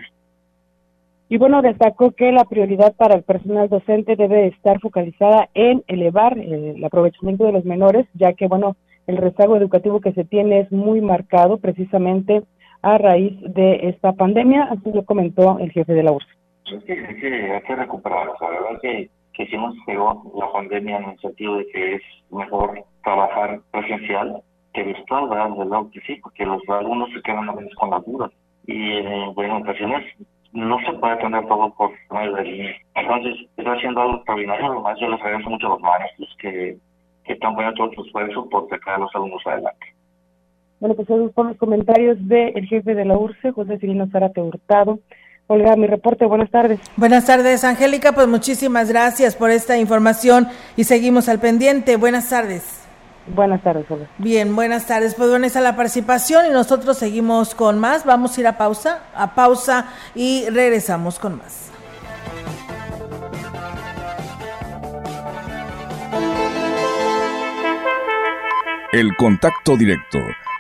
Y bueno, destacó que la prioridad para el personal docente debe estar focalizada en elevar eh, el aprovechamiento de los menores, ya que, bueno, el rezago educativo que se tiene es muy marcado precisamente a raíz de esta pandemia, así lo comentó el jefe de la URSS. Es que hay que, hay que recuperar, o sea, la verdad que, que sí nos pegó la pandemia en el sentido de que es mejor trabajar presencial que virtual, ¿verdad? Luego que sí, porque los alumnos se quedan a veces con las dudas y en ocasiones no se puede tener todo por medio de línea. Entonces, estoy haciendo algo extraordinario. Además, yo les agradezco mucho a los maestros que, que están poniendo todo su esfuerzo por sacar a los alumnos adelante. Bueno, pues esos son los comentarios del jefe de la URSE, José Cirino Zárate Hurtado. Olga, mi reporte, buenas tardes. Buenas tardes, Angélica, pues muchísimas gracias por esta información y seguimos al pendiente. Buenas tardes. Buenas tardes, Olga. Bien, buenas tardes. Pues bueno, esa la participación y nosotros seguimos con más. Vamos a ir a pausa, a pausa y regresamos con más. El contacto directo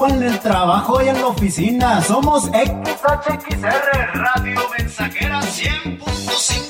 campo, en el trabajo y en la oficina. Somos XHXR Radio Mensajera 100.5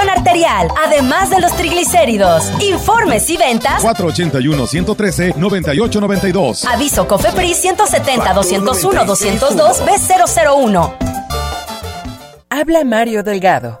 arterial, además de los triglicéridos. Informes y ventas 481-113-9892. Aviso COFEPRIS 170-201-202 B001. Habla Mario Delgado.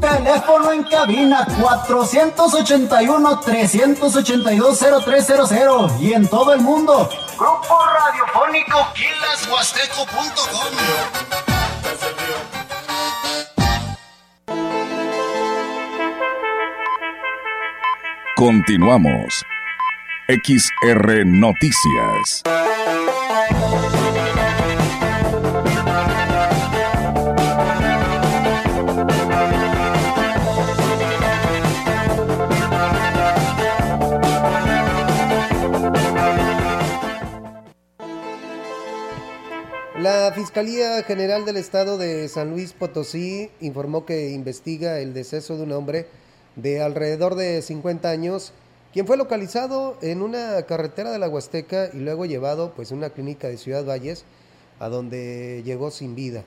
Teléfono en cabina 481-382-0300 y en todo el mundo. Grupo Radiofónico Quilashuasteco.com. Continuamos. XR Noticias. La Fiscalía General del Estado de San Luis Potosí informó que investiga el deceso de un hombre de alrededor de 50 años, quien fue localizado en una carretera de la Huasteca y luego llevado pues, a una clínica de Ciudad Valles, a donde llegó sin vida.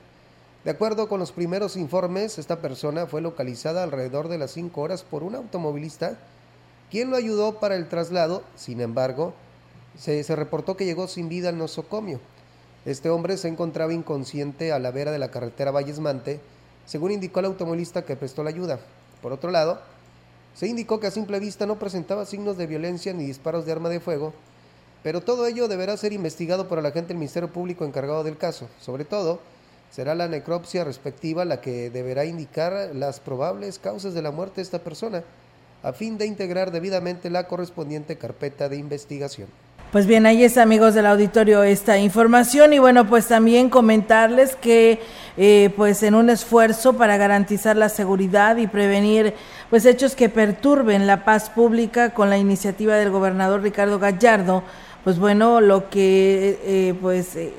De acuerdo con los primeros informes, esta persona fue localizada alrededor de las 5 horas por un automovilista, quien lo ayudó para el traslado, sin embargo, se, se reportó que llegó sin vida al nosocomio. Este hombre se encontraba inconsciente a la vera de la carretera Valles-Mante, según indicó el automovilista que prestó la ayuda. Por otro lado, se indicó que a simple vista no presentaba signos de violencia ni disparos de arma de fuego, pero todo ello deberá ser investigado por el agente del Ministerio Público encargado del caso. Sobre todo, será la necropsia respectiva la que deberá indicar las probables causas de la muerte de esta persona, a fin de integrar debidamente la correspondiente carpeta de investigación. Pues bien, ahí es amigos del auditorio esta información. Y bueno, pues también comentarles que eh, pues en un esfuerzo para garantizar la seguridad y prevenir pues hechos que perturben la paz pública con la iniciativa del gobernador Ricardo Gallardo, pues bueno, lo que eh, pues eh,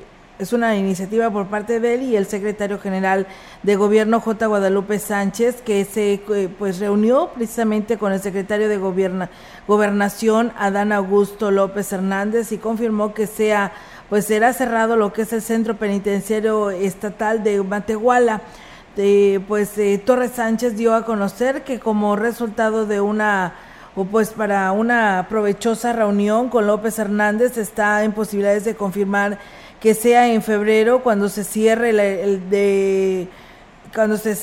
es una iniciativa por parte de él y el secretario general de gobierno J. Guadalupe Sánchez que se eh, pues reunió precisamente con el secretario de gobierna, gobernación Adán Augusto López Hernández y confirmó que sea pues será cerrado lo que es el centro penitenciario estatal de Matehuala. pues eh, Torres Sánchez dio a conocer que como resultado de una o pues para una provechosa reunión con López Hernández está en posibilidades de confirmar que sea en febrero cuando se cierre de cuando se,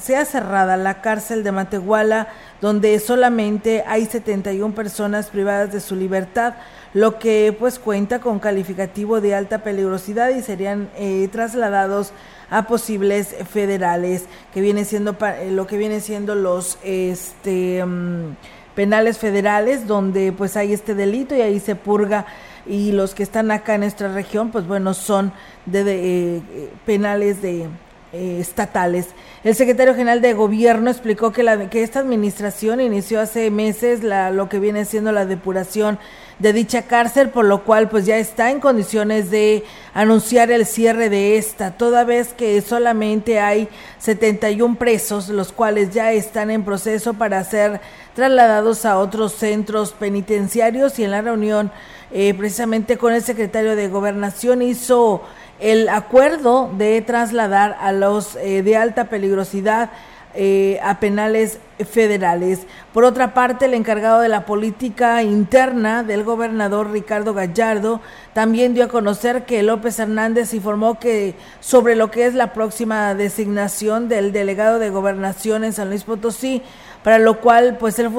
sea cerrada la cárcel de Matehuala, donde solamente hay 71 personas privadas de su libertad, lo que pues cuenta con calificativo de alta peligrosidad y serían eh, trasladados a posibles federales, que viene siendo eh, lo que viene siendo los este mm, penales federales, donde pues hay este delito y ahí se purga y los que están acá en nuestra región, pues bueno, son de, eh, penales de eh, estatales. El secretario general de Gobierno explicó que, la, que esta administración inició hace meses la, lo que viene siendo la depuración de dicha cárcel, por lo cual pues ya está en condiciones de anunciar el cierre de esta, toda vez que solamente hay 71 presos, los cuales ya están en proceso para ser trasladados a otros centros penitenciarios y en la reunión eh, precisamente con el secretario de Gobernación hizo el acuerdo de trasladar a los eh, de alta peligrosidad eh, a penales federales. Por otra parte, el encargado de la política interna del gobernador Ricardo Gallardo también dio a conocer que López Hernández informó que sobre lo que es la próxima designación del delegado de gobernación en San Luis Potosí, para lo cual pues el,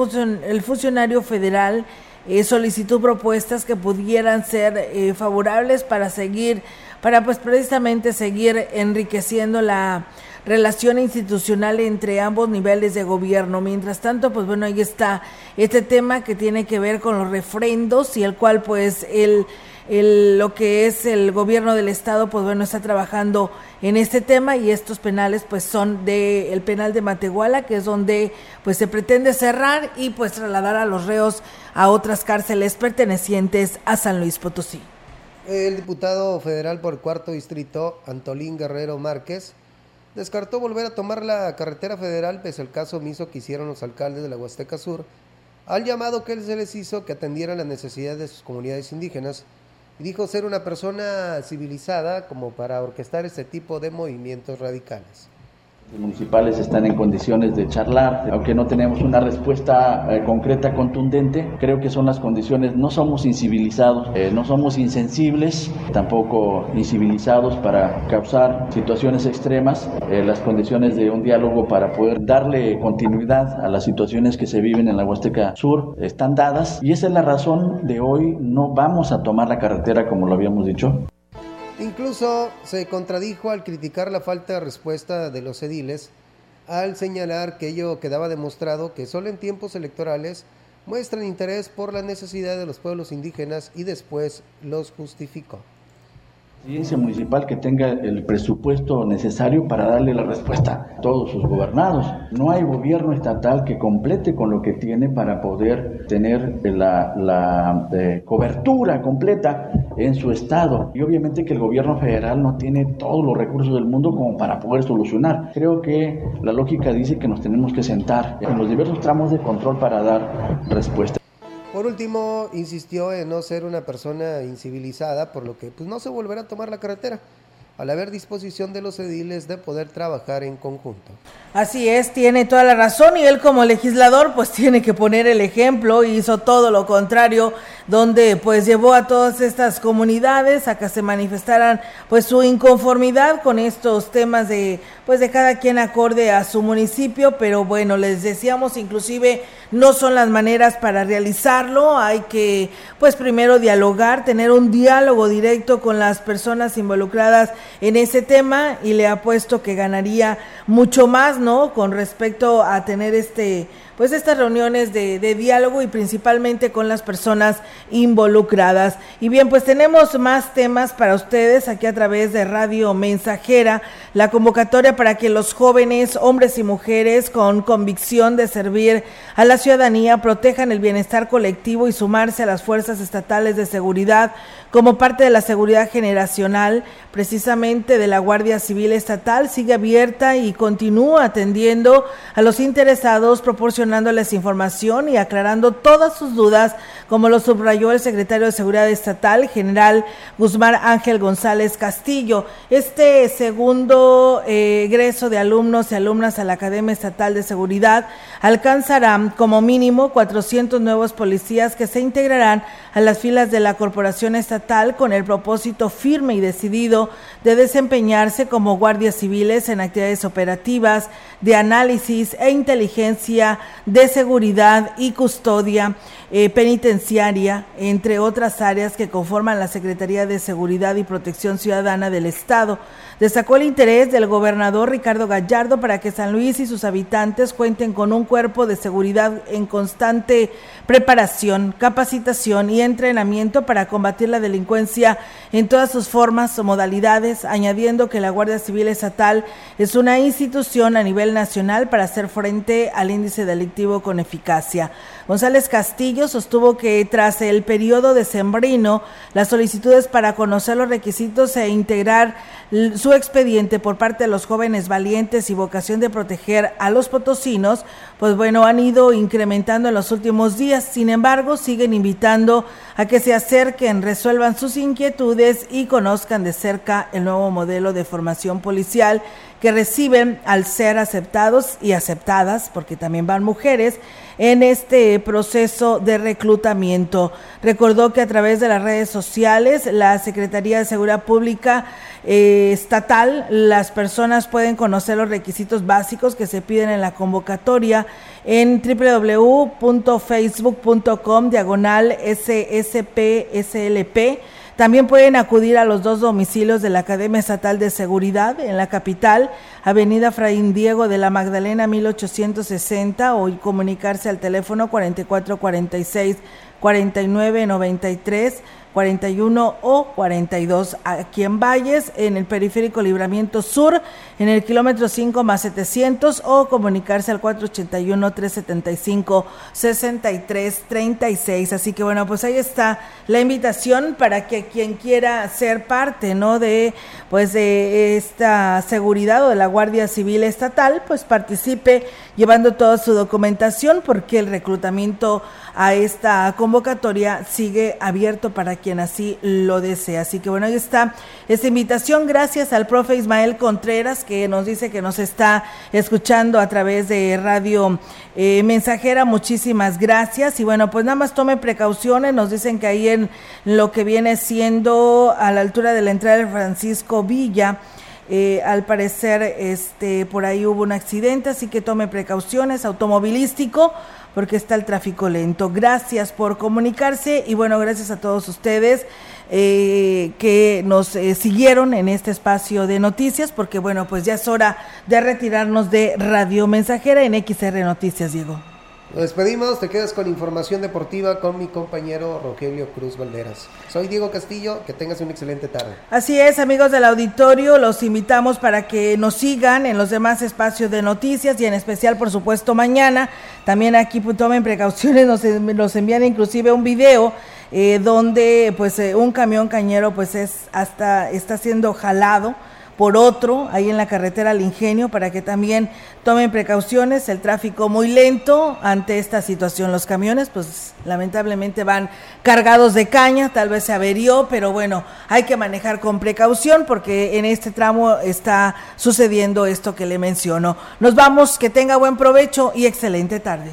el funcionario federal eh, solicitó propuestas que pudieran ser eh, favorables para seguir, para pues precisamente seguir enriqueciendo la relación institucional entre ambos niveles de gobierno. Mientras tanto, pues bueno, ahí está este tema que tiene que ver con los refrendos y el cual pues el el, lo que es el gobierno del estado, pues bueno, está trabajando en este tema y estos penales pues son de el penal de Matehuala, que es donde pues se pretende cerrar y pues trasladar a los reos a otras cárceles pertenecientes a San Luis Potosí. El diputado federal por cuarto distrito, Antolín Guerrero Márquez, descartó volver a tomar la carretera federal pese al caso omiso que hicieron los alcaldes de la Huasteca Sur al llamado que él se les hizo que atendieran las necesidades de sus comunidades indígenas dijo ser una persona civilizada como para orquestar este tipo de movimientos radicales. Municipales están en condiciones de charlar, aunque no tenemos una respuesta eh, concreta, contundente, creo que son las condiciones, no somos incivilizados, eh, no somos insensibles, tampoco incivilizados para causar situaciones extremas, eh, las condiciones de un diálogo para poder darle continuidad a las situaciones que se viven en la Huasteca Sur están dadas y esa es la razón de hoy no vamos a tomar la carretera como lo habíamos dicho. Incluso se contradijo al criticar la falta de respuesta de los ediles, al señalar que ello quedaba demostrado que solo en tiempos electorales muestran interés por la necesidad de los pueblos indígenas y después los justificó presidencia municipal que tenga el presupuesto necesario para darle la respuesta a todos sus gobernados. No hay gobierno estatal que complete con lo que tiene para poder tener la, la eh, cobertura completa en su estado. Y obviamente que el gobierno federal no tiene todos los recursos del mundo como para poder solucionar. Creo que la lógica dice que nos tenemos que sentar en los diversos tramos de control para dar respuesta. Por último, insistió en no ser una persona incivilizada, por lo que pues, no se volverá a tomar la carretera al haber disposición de los ediles de poder trabajar en conjunto. Así es, tiene toda la razón y él como legislador pues tiene que poner el ejemplo y hizo todo lo contrario, donde pues llevó a todas estas comunidades a que se manifestaran pues su inconformidad con estos temas de pues de cada quien acorde a su municipio, pero bueno, les decíamos inclusive no son las maneras para realizarlo, hay que pues primero dialogar, tener un diálogo directo con las personas involucradas en ese tema y le apuesto que ganaría mucho más, ¿no? Con respecto a tener este pues estas reuniones de, diálogo y principalmente con las personas involucradas. Y bien, pues tenemos más temas para ustedes aquí a través de Radio Mensajera, la convocatoria para que los jóvenes, hombres y mujeres con convicción de servir a la ciudadanía protejan el bienestar colectivo y sumarse a las fuerzas estatales de seguridad como parte de la seguridad generacional, precisamente de la Guardia Civil Estatal, sigue abierta y continúa atendiendo a los interesados, proporcionándoles información y aclarando todas sus dudas, como lo subrayó el secretario de Seguridad Estatal, general Guzmán Ángel González Castillo. Este segundo eh, egreso de alumnos y alumnas a la Academia Estatal de Seguridad alcanzará como mínimo 400 nuevos policías que se integrarán a las filas de la Corporación Estatal con el propósito firme y decidido de desempeñarse como guardias civiles en actividades operativas, de análisis e inteligencia, de seguridad y custodia eh, penitenciaria, entre otras áreas que conforman la Secretaría de Seguridad y Protección Ciudadana del Estado. Destacó el interés del gobernador Ricardo Gallardo para que San Luis y sus habitantes cuenten con un cuerpo de seguridad en constante preparación, capacitación y entrenamiento para combatir la delincuencia en todas sus formas o modalidades, añadiendo que la Guardia Civil Estatal es una institución a nivel nacional para hacer frente al índice delictivo con eficacia. González Castillo sostuvo que tras el periodo de sembrino, las solicitudes para conocer los requisitos e integrar su expediente por parte de los jóvenes valientes y vocación de proteger a los potosinos, pues bueno, han ido incrementando en los últimos días. Sin embargo, siguen invitando a que se acerquen, resuelvan sus inquietudes y conozcan de cerca el nuevo modelo de formación policial que reciben al ser aceptados y aceptadas, porque también van mujeres, en este proceso de reclutamiento. Recordó que a través de las redes sociales, la Secretaría de Seguridad Pública eh, Estatal, las personas pueden conocer los requisitos básicos que se piden en la convocatoria en www.facebook.com diagonal SSPSLP también pueden acudir a los dos domicilios de la Academia Estatal de Seguridad en la capital, Avenida Fraín Diego de la Magdalena 1860 o comunicarse al teléfono 4446 4993 41 o 42 aquí en Valles, en el periférico Libramiento Sur, en el kilómetro 5 más 700 o comunicarse al 481-375-6336. Así que bueno, pues ahí está la invitación para que quien quiera ser parte, ¿no? De pues de esta seguridad o de la Guardia Civil Estatal, pues participe llevando toda su documentación porque el reclutamiento a esta convocatoria sigue abierto para quien así lo desea. Así que bueno, ahí está esta invitación. Gracias al profe Ismael Contreras que nos dice que nos está escuchando a través de Radio eh, Mensajera. Muchísimas gracias. Y bueno, pues nada más tome precauciones. Nos dicen que ahí en lo que viene siendo a la altura de la entrada de Francisco Villa, eh, al parecer, este, por ahí hubo un accidente, así que tome precauciones, automovilístico, porque está el tráfico lento. Gracias por comunicarse y bueno, gracias a todos ustedes eh, que nos eh, siguieron en este espacio de noticias, porque bueno, pues ya es hora de retirarnos de Radio Mensajera en XR Noticias, Diego. Nos despedimos, te quedas con información deportiva con mi compañero Rogelio Cruz Valderas. Soy Diego Castillo, que tengas una excelente tarde. Así es, amigos del auditorio, los invitamos para que nos sigan en los demás espacios de noticias y en especial, por supuesto, mañana. También aquí pues, tomen precauciones, nos, nos envían inclusive un video eh, donde pues eh, un camión cañero pues es hasta está siendo jalado por otro ahí en la carretera al ingenio para que también tomen precauciones, el tráfico muy lento ante esta situación. Los camiones pues lamentablemente van cargados de caña, tal vez se averió, pero bueno, hay que manejar con precaución porque en este tramo está sucediendo esto que le menciono. Nos vamos, que tenga buen provecho y excelente tarde.